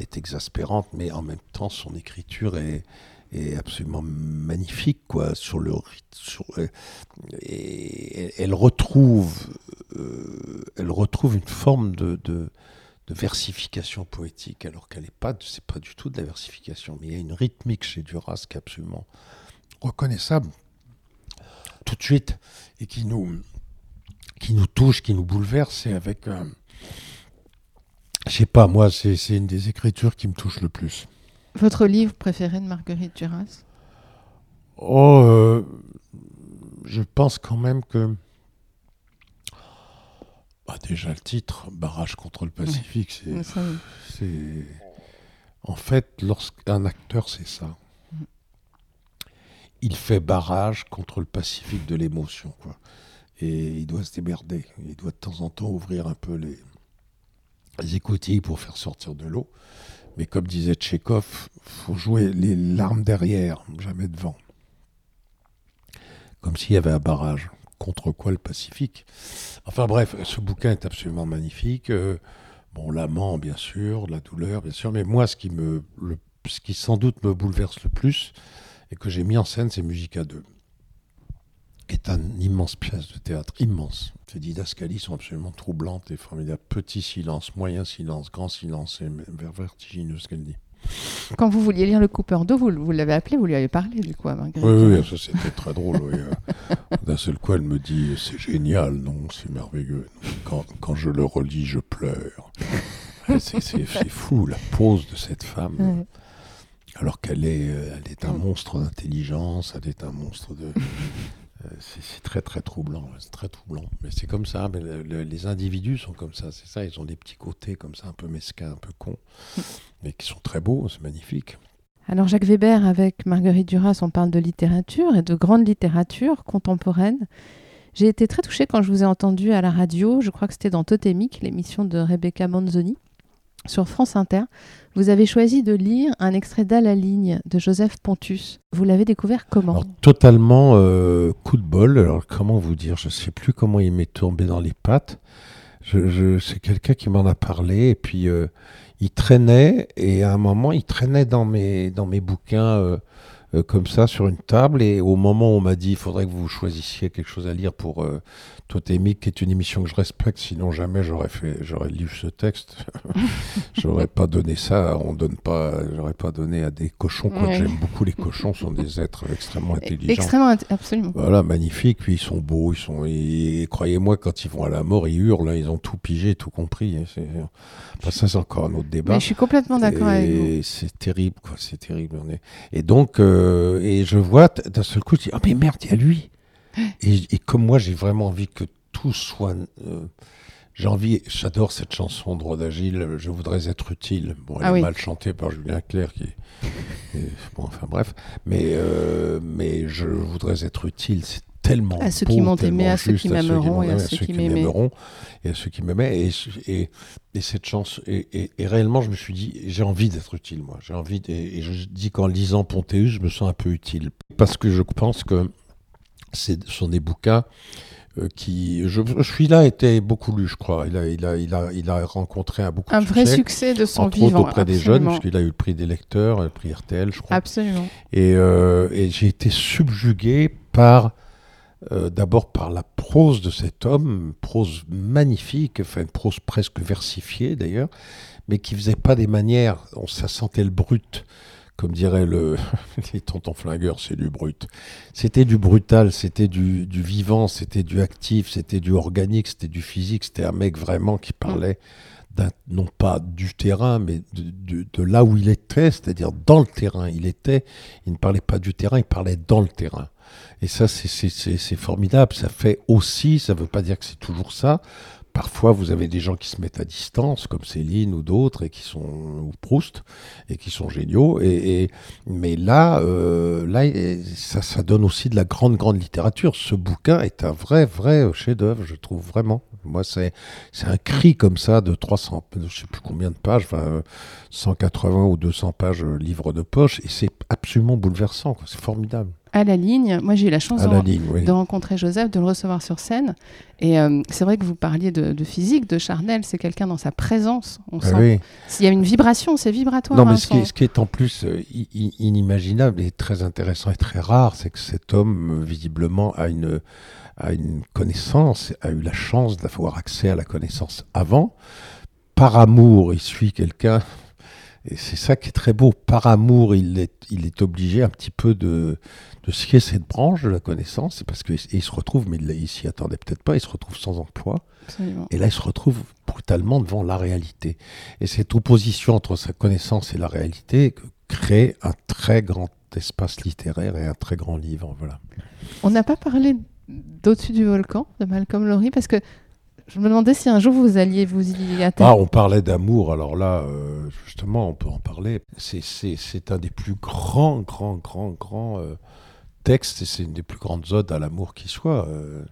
est exaspérante, mais en même temps, son écriture est, est absolument magnifique, quoi. Sur le sur, euh, et elle retrouve, euh, elle retrouve une forme de, de versification poétique, alors qu'elle n'est pas, c'est pas du tout de la versification, mais il y a une rythmique chez Duras qui est absolument reconnaissable tout de suite et qui nous, qui nous touche, qui nous bouleverse. Et avec, euh, je sais pas, moi, c'est une des écritures qui me touche le plus. Votre livre préféré de Marguerite Duras? Oh, euh, je pense quand même que. Bah, déjà le titre, Barrage contre le Pacifique, c'est. Ça, oui. C'est en fait lorsqu'un acteur c'est ça. Il fait barrage contre le Pacifique de l'émotion quoi. Et il doit se démerder. Il doit de temps en temps ouvrir un peu les, les écoutilles pour faire sortir de l'eau. Mais comme disait Tchekhov, faut jouer les larmes derrière, jamais devant. Comme s'il y avait un barrage. Contre quoi le Pacifique? Enfin bref, ce bouquin est absolument magnifique. Euh, Bon, l'amant, bien sûr, la douleur, bien sûr, mais moi, ce qui, me, ce qui sans doute me bouleverse le plus et que j'ai mis en scène, c'est Musica 2, qui est un immense pièce de théâtre, immense. Ces didascalies sont absolument troublantes et formidables. Petit silence, moyen silence, grand silence, et vertigineux ce qu'elle dit. Quand vous vouliez lire Le Coupeur d'eau, vous, vous l'avez appelé, vous lui avez parlé du coup à Marguerite Oui, oui, ça c'était très drôle. oui, euh. D'un seul coup, elle me dit C'est génial, non, c'est merveilleux. Quand, quand je le relis, je pleure. C'est fou, la pose de cette femme. Ouais. Alors qu'elle est, euh, elle est un monstre d'intelligence, elle est un monstre de. Euh, c'est c'est très très troublant, c'est très troublant. Mais c'est comme ça, mais le- le- les individus sont comme ça, c'est ça, ils ont des petits côtés comme ça, un peu mesquins, un peu cons, mais qui sont très beaux, c'est magnifique. Alors Jacques Weber, avec Marguerite Duras, on parle de littérature et de grande littérature contemporaine. J'ai été très touchée quand je vous ai entendu à la radio, je crois que c'était dans Totémique, l'émission de Rebecca Manzoni, sur France Inter. Vous avez choisi de lire un extrait d'À la ligne de Joseph Pontus. Vous l'avez découvert comment totalement euh, coup de bol. Alors, comment vous dire? Je ne sais plus comment il m'est tombé dans les pattes. Je, c'est quelqu'un qui m'en a parlé. Et puis, euh, il traînait. Et à un moment, il traînait dans mes, dans mes bouquins euh, comme ça sur une table. Et au moment où on m'a dit il faudrait que vous choisissiez quelque chose à lire pour Totémique, qui est une émission que je respecte, sinon jamais j'aurais fait, j'aurais lu ce texte. j'aurais pas donné ça. On donne pas, j'aurais pas donné à des cochons. Quoique Ouais. j'aime beaucoup les cochons, sont des êtres extrêmement intelligents. Extrêmement, absolument. Voilà, magnifique. Puis ils sont beaux, ils sont. Et, croyez-moi, quand ils vont à la mort, ils hurlent. hein, ils ont tout pigé, tout compris. hein, enfin, ça, c'est encore un autre débat. Mais je suis complètement d'accord avec vous. C'est terrible, quoi. C'est terrible. on est- Et donc, euh, et je vois d'un seul coup, je dis, ah mais merde, il y a lui. Et, et comme moi, j'ai vraiment envie que tout soit. euh, j'ai envie, j'adore cette chanson de Rhoda Gilles, Je voudrais être utile. Bon, elle Ah est oui. mal chantée par Julien Clerc, qui. et- bon, enfin bref. Mais, euh, mais je voudrais être utile. C'est tellement À ceux beau, qui m'ont aimé, à ceux qui m'aimeront et à ceux qui m'aimeront et à ceux qui m'aimaient. Et, et, et cette chance, et, réellement, je me suis dit, j'ai envie d'être utile, moi. J'ai envie, et, et je dis qu'en lisant Pontéus, je me sens un peu utile. Parce que je pense que ce sont des bouquins euh, qui. Je, celui-là était beaucoup lu, je crois. Il a, il a, il a, il a rencontré un beaucoup Un de vrai succès. succès de son entre vivant. auprès des jeunes, puisqu'il a eu le prix des lecteurs, le prix RTL, je crois. Absolument. Et, euh, et j'ai été subjugué par, euh, d'abord par la prose de cet homme, prose magnifique, enfin une prose presque versifiée d'ailleurs, mais qui faisait pas des manières, on ça sentait le brut, comme dirait le, les tontons flingueurs, c'est du brut. C'était du brutal, c'était du, vivant, c'était du actif, c'était du organique, c'était du physique, c'était un mec vraiment qui parlait non pas du terrain, mais de, de- là où il était, c'est-à-dire dans le terrain. Il était, il ne parlait pas du terrain, il parlait dans le terrain. Et ça, c'est formidable. Ça fait aussi, ça ne veut pas dire que c'est toujours ça. Parfois, vous avez des gens qui se mettent à distance, comme Céline ou d'autres, et qui sont ou Proust, et qui sont géniaux. Et, mais là, euh, là, ça, donne aussi de la grande, grande littérature. Ce bouquin est un vrai, vrai chef-d'œuvre, je trouve vraiment. Moi, c'est c'est un cri comme ça de 300, je sais plus combien de pages, enfin, euh, 180 ou 200 pages euh, livre de poche, et c'est absolument bouleversant. C'est formidable. À la ligne, moi j'ai eu la chance de, la ligne, oui. de rencontrer Joseph, de le recevoir sur scène. Et euh, c'est vrai que vous parliez de, de physique, de Charnel, c'est quelqu'un dans sa présence. On Ah sent oui. s'il y a une vibration, c'est vibratoire. Non, mais hein, ce qui, est, son- ce qui est en plus euh, inimaginable et très intéressant et très rare, c'est que cet homme, visiblement, a une, a une connaissance, a eu la chance d'avoir accès à la connaissance avant. Par amour, il suit quelqu'un, et c'est ça qui est très beau. Par amour, il est, il est obligé un petit peu de, de scier cette branche de la connaissance, c'est parce qu'il se retrouve, mais il, il s'y attendait peut-être pas, il se retrouve sans emploi. Absolument. Et là, il se retrouve brutalement devant la réalité. Et cette opposition entre sa connaissance et la réalité crée un très grand espace littéraire et un très grand livre. Voilà. On n'a pas parlé d'Au-dessus du volcan de Malcolm Lowry parce que je me demandais si un jour vous alliez vous y Ah, attaquer. on parlait d'amour, alors là, euh, justement, on peut en parler. C'est- un des plus grands, grands, grands, grands euh, textes, et c'est une des plus grandes odes à l'amour qui soit. euh,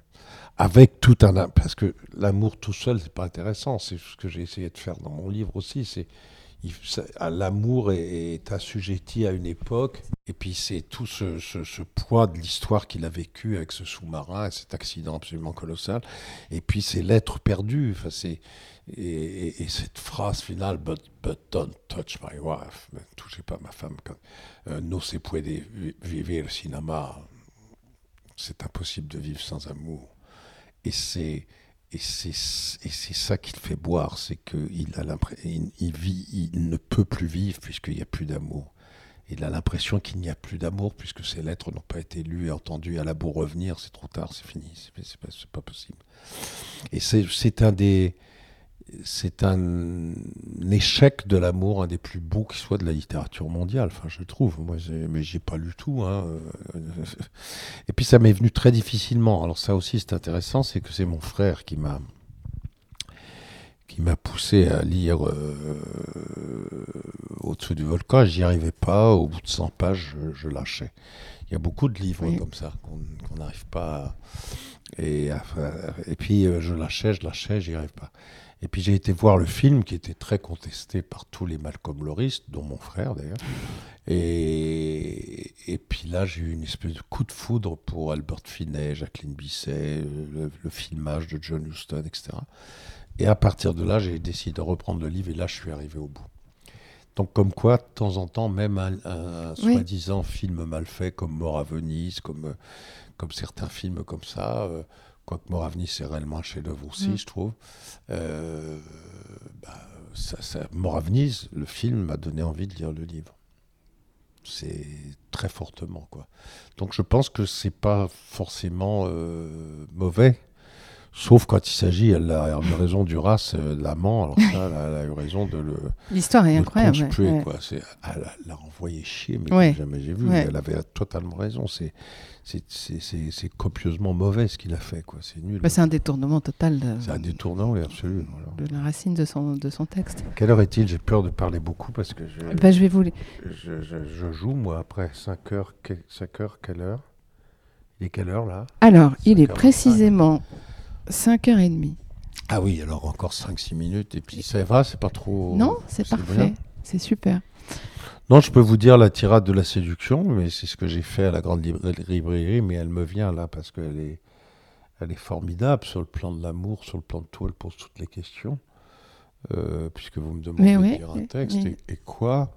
avec tout un... Parce que l'amour tout seul, c'est pas intéressant. C'est ce que j'ai essayé de faire dans mon livre aussi. L'amour est, assujetti à une époque, et puis c'est tout ce, poids de l'histoire qu'il a vécu avec ce sous-marin, et cet accident absolument colossal, et puis c'est l'être perdu. Enfin, et, et- et cette phrase finale, but, don't touch my wife, ne touchez pas ma femme. Euh, no se puede vi- vivir sin amar. C'est impossible de vivre sans amour. Et c'est et c'est ça qu'il fait boire, c'est qu'il a il, il vit, il ne peut plus vivre puisqu'il n'y a plus d'amour. Il a l'impression qu'il n'y a plus d'amour puisque ces lettres n'ont pas été lues et entendues. À la beau revenir, c'est trop tard, c'est fini, c'est pas, pas possible. Et c'est un des c'est un échec de l'amour, un des plus beaux qui soit de la littérature mondiale. Enfin, je trouve. Moi, mais j'ai pas lu tout. hein. Et puis, ça m'est venu très difficilement. Alors, ça aussi, c'est intéressant, c'est que c'est mon frère qui m'a qui m'a poussé à lire euh, au-dessous du volcan. J'y arrivais pas. Au bout de 100 pages, je, je lâchais. Il y a beaucoup de livres Oui. comme ça qu'on n'arrive pas. à- Et, à- et puis, euh, je lâchais, je lâchais, j'y arrive pas. Et puis j'ai été voir le film qui était très contesté par tous les Malcolm Loris, dont mon frère d'ailleurs. Et, et puis là, j'ai eu une espèce de coup de foudre pour Albert Finney, Jacqueline Bisset, le, le filmage de John Huston, etc. Et à partir de là, j'ai décidé de reprendre le livre et là, je suis arrivé au bout. Donc comme quoi, de temps en temps, même un, un Oui. soi-disant film mal fait comme Mort à Venise, comme, comme certains films comme ça, euh, quoique Venise, c'est réellement un chef-d'œuvre aussi, Mm. je trouve. Euh, bah, ça, le film m'a donné envie de lire le livre. C'est très fortement, quoi. Donc je pense que c'est pas forcément euh, mauvais, sauf quand il s'agit, elle a eu raison du race, euh, l'amant, alors ça, elle a, eu raison de le, L'histoire est incroyable. ouais, conspuer, ouais. quoi. C'est, elle l'a envoyé chier, mais Ouais. jamais j'ai vu. Elle avait totalement raison. C'est, copieusement mauvais ce qu'il a fait, quoi. C'est nul. Bah, c'est un détournement total de, C'est un détournant, oui, absolu. de la racine de son, de son texte. Quelle heure est-il? J'ai peur de parler beaucoup parce que je, Bah, je vais vous je, je- je joue, moi, après 5 heures. que- 5 heures, quelle heure? Il est quelle heure là? Alors, il est 5h25. précisément 5h30. Ah oui, alors encore 5-6 minutes et puis ça va, c'est pas trop. non, c'est parfait. C'est super. Non, je peux vous dire la tirade de la séduction, mais c'est ce que j'ai fait à la grande libra- librairie, mais elle me vient là parce qu'elle est, elle est formidable sur le plan de l'amour, sur le plan de tout, elle pose toutes les questions. Euh, puisque vous me demandez de oui, lire un texte, et quoi?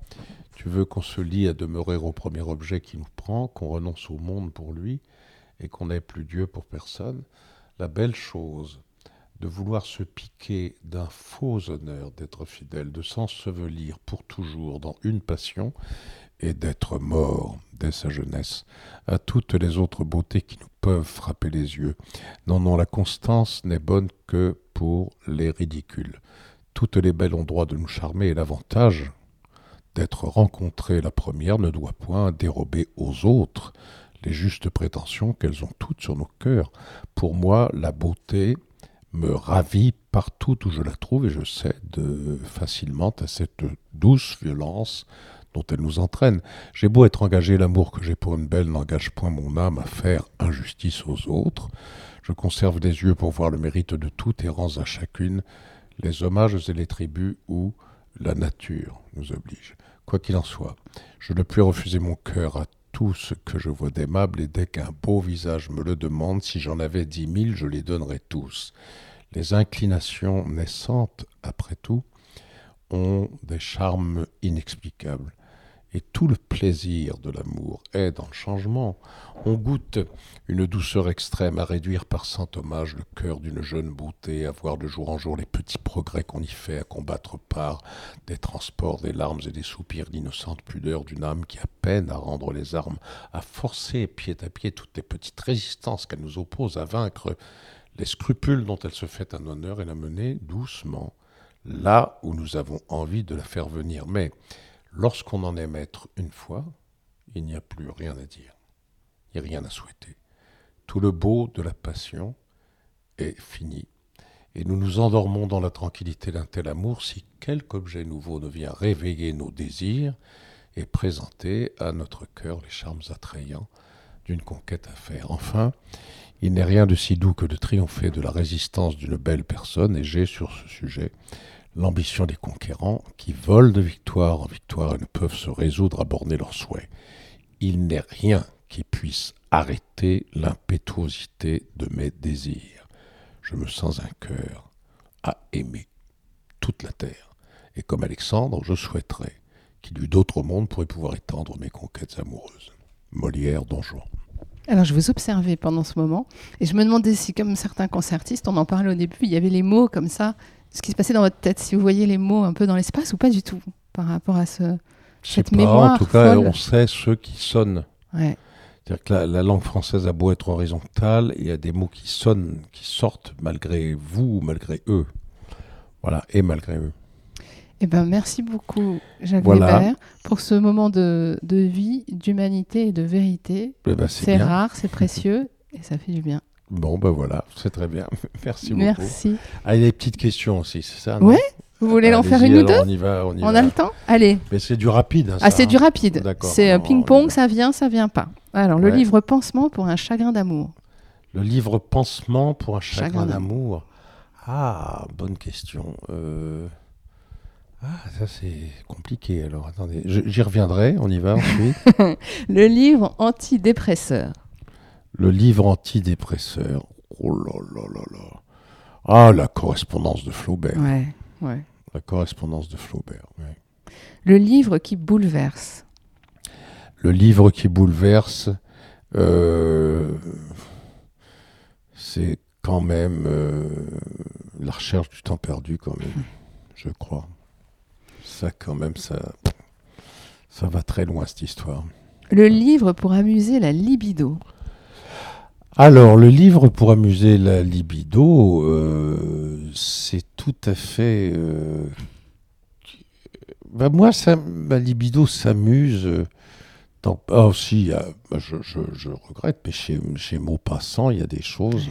Tu veux qu'on se lie à demeurer au premier objet qui nous prend, qu'on renonce au monde pour lui, et qu'on n'ait plus Dieu pour personne? La belle chose de vouloir se piquer d'un faux honneur d'être fidèle, de s'ensevelir pour toujours dans une passion, et d'être mort dès sa jeunesse à toutes les autres beautés qui nous peuvent frapper les yeux. Non, non, la constance n'est bonne que pour les ridicules. Toutes les belles ont droit de nous charmer, et l'avantage d'être rencontrées la première ne doit point dérober aux autres les justes prétentions qu'elles ont toutes sur nos cœurs. Pour moi, la beauté me ravit partout où je la trouve et je cède facilement à cette douce violence dont elle nous entraîne. J'ai beau être engagé, l'amour que j'ai pour une belle n'engage point mon âme à faire injustice aux autres. Je conserve des yeux pour voir le mérite de toutes et rends à chacune les hommages et les tributs où la nature nous oblige. Quoi qu'il en soit, je ne puis refuser mon cœur à ce que je vois d'aimable, et dès qu'un beau visage me le demande, si j'en avais dix mille, je les donnerais tous. Les inclinations naissantes, après tout, ont des charmes inexplicables. Et tout le plaisir de l'amour est dans le changement. On goûte une douceur extrême à réduire par cent hommages le cœur d'une jeune beauté, à voir de jour en jour les petits progrès qu'on y fait, à combattre par des transports, des larmes et des soupirs d'innocente pudeur d'une âme qui a peine à rendre les armes, à forcer pied à pied toutes les petites résistances qu'elle nous oppose, à vaincre les scrupules dont elle se fait un honneur et la mener doucement là où nous avons envie de la faire venir. Mais lorsqu'on en est maître une fois, il n'y a plus rien à dire, il n'y a rien à souhaiter. Tout le beau de la passion est fini, et nous nous endormons dans la tranquillité d'un tel amour si quelque objet nouveau ne vient réveiller nos désirs et présenter à notre cœur les charmes attrayants d'une conquête à faire. Enfin, il n'est rien de si doux que de triompher de la résistance d'une belle personne, et j'ai sur ce sujet l'ambition des conquérants qui volent de victoire en victoire et ne peuvent se résoudre à borner leurs souhaits. Il n'est rien qui puisse arrêter l'impétuosité de mes désirs. Je me sens un cœur à aimer toute la terre, et comme Alexandre, je souhaiterais qu'il y eût d'autres mondes pour y pouvoir étendre mes conquêtes amoureuses. Molière, Don Juan. Alors, je vous observais pendant ce moment et je me demandais si, comme certains concertistes, on en parlait au début, il y avait les mots comme ça, ce qui se passait dans votre tête, si vous voyez les mots un peu dans l'espace ou pas du tout par rapport à ce. Cette pas, mémoire en tout cas, folle. on sait ceux qui sonnent. Ouais. C'est-à-dire que la, la langue française a beau être horizontale, il y a des mots qui sonnent, qui sortent malgré vous ou malgré eux. Voilà, et malgré eux. Eh ben, merci beaucoup, Jacques Voilà. Weber, pour ce moment de, de vie, d'humanité et de vérité. Eh ben, c'est rare, c'est précieux et ça fait du bien. Bon, ben voilà, c'est très bien. Merci beaucoup. Merci. Ah, il y a des petites questions aussi, c'est ça Ouais, Vous voulez en faire une ou deux On y va, on y On va. a le temps Allez. Mais c'est du rapide. hein, Ah, c'est hein. du rapide. D'accord. C'est euh, on y ping-pong, ça vient, ça vient pas. Alors, le livre Pansement pour un chagrin d'amour. Le livre Pansement pour un chagrin, Chagrin d'amour. Ah, bonne question. Euh, Ah, ça c'est compliqué. Alors attendez, j'y reviendrai. On y va ensuite. Le livre antidépresseur. Le livre antidépresseur. Oh là là là là. Ah, la correspondance de Flaubert. Ouais, ouais. La correspondance de Flaubert. ouais. Le livre qui bouleverse. Le livre qui bouleverse, euh, c'est quand même euh, la recherche du temps perdu, quand même, je crois. Ça, quand même, ça, ça va très loin, cette histoire. Le livre pour amuser la libido. Alors, le livre pour amuser la libido, euh, c'est tout à fait. euh, bah, moi, ça, ma libido s'amuse. euh, Dans... Y a- bah, je, regrette, mais chez, chez Maupassant, il y a des choses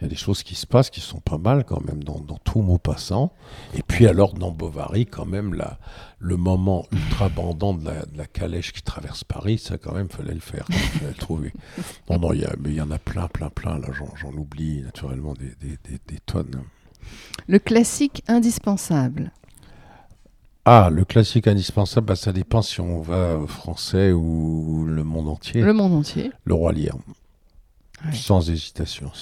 Il y a des choses qui se passent qui sont pas mal quand même dans, dans tout mot passant. Et puis alors dans Bovary, quand même, la, le moment ultra bandant de la, de la calèche qui traverse Paris, ça quand même fallait le faire, fallait le trouver. Non, non, il y, a, mais il y en a plein, plein, plein. Là, j'en, j'en oublie naturellement des, des, des, des tonnes. Le classique indispensable. Ah, le classique indispensable, bah, ça dépend si on va au français ou le monde entier. Le monde entier. Le roi Lear. Ouais. Sans hésitation.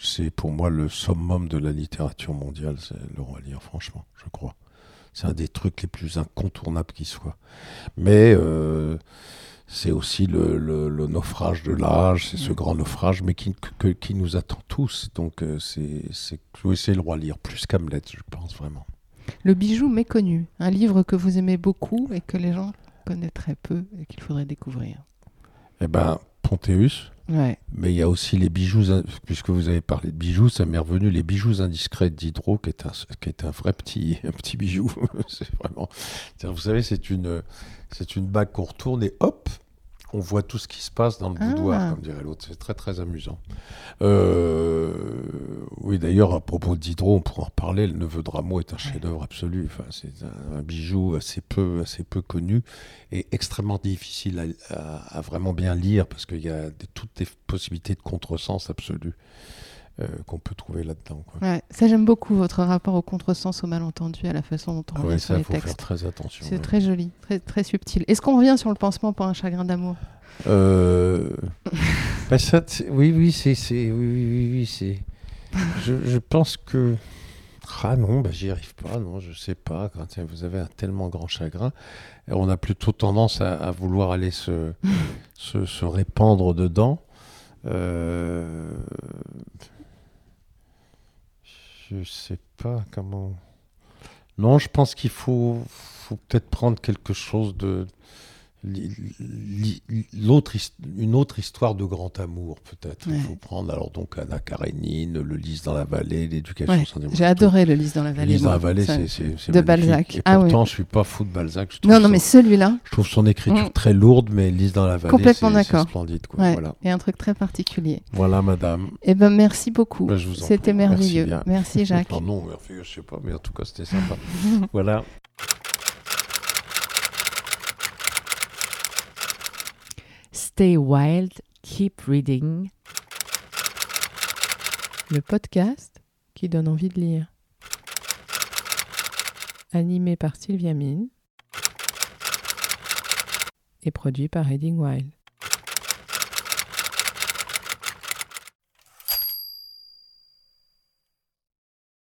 C'est pour moi le summum de la littérature mondiale, c'est le roi Lear, franchement, je crois. C'est un des trucs les plus incontournables qui soient. Mais euh, c'est aussi le, le- le naufrage de l'âge, c'est ce grand naufrage, mais qui, que- qui nous attend tous. Donc euh, c'est oui, le roi Lear, plus qu'Hamlet, je pense vraiment. Le bijou méconnu. Un livre que vous aimez beaucoup et que les gens connaîtraient peu et qu'il faudrait découvrir. Eh ben, Pontéus, Mais il y a aussi les bijoux, puisque vous avez parlé de bijoux, ça m'est revenu les bijoux indiscrets Diderot, qui est un, qui est un vrai petit, un petit bijou. c'est vraiment, vous savez, c'est une, c'est une bague qu'on retourne et hop, on voit tout ce qui se passe dans le Ah. boudoir, comme dirait l'autre. C'est très très amusant. Euh, oui, d'ailleurs, à propos de Diderot, on pourra en reparler. Le Neveu de Rameau est un chef-d'œuvre absolu. Enfin, c'est un, un bijou assez peu, assez peu connu et extrêmement difficile à, à- à vraiment bien lire parce qu'il y a des- toutes les possibilités de contresens absolu euh, qu'on peut trouver là-dedans. Ouais. Ça, j'aime beaucoup votre rapport au contresens, au malentendu, à la façon dont on Ah ouais, sur ça, les faut faire textes. très attention. C'est ouais. très joli, très, très subtil. Est-ce qu'on revient sur le pansement pour un chagrin d'amour? Euh, bah, ça, oui, oui, c'est, oui, oui, oui, c'est. Je, je pense que. Ah non, bah, j'y arrive pas, non, je sais pas. Quand vous avez un tellement grand chagrin, on a plutôt tendance à, à vouloir aller se, se, se répandre dedans. Euh, je sais pas comment. Non, je pense qu'il faut peut-être prendre quelque chose de. L'autre une autre histoire de grand amour peut-être il Ouais. faut prendre alors donc Anna Karénine le Lys dans la vallée l'éducation Ouais, J'ai adoré le Lys dans la Le vallée. Lys dans la vallée c'est de. Balzac. et Ah oui. pourtant je suis pas fou de Balzac je Non, non, mais celui-là, je trouve son écriture Mm. très lourde mais Lys dans la vallée Complètement d'accord. splendide quoi. ouais, voilà il y a un truc très particulier. voilà madame Eh ben, merci beaucoup. Bah, je vous en C'était. Merci merveilleux. Merci, Jacques. Non merveilleux, je sais pas mais en tout cas c'était sympa voilà Stay wild, keep reading. Le podcast qui donne envie de lire. Animé par Sylvia Mine et produit par Reading Wild.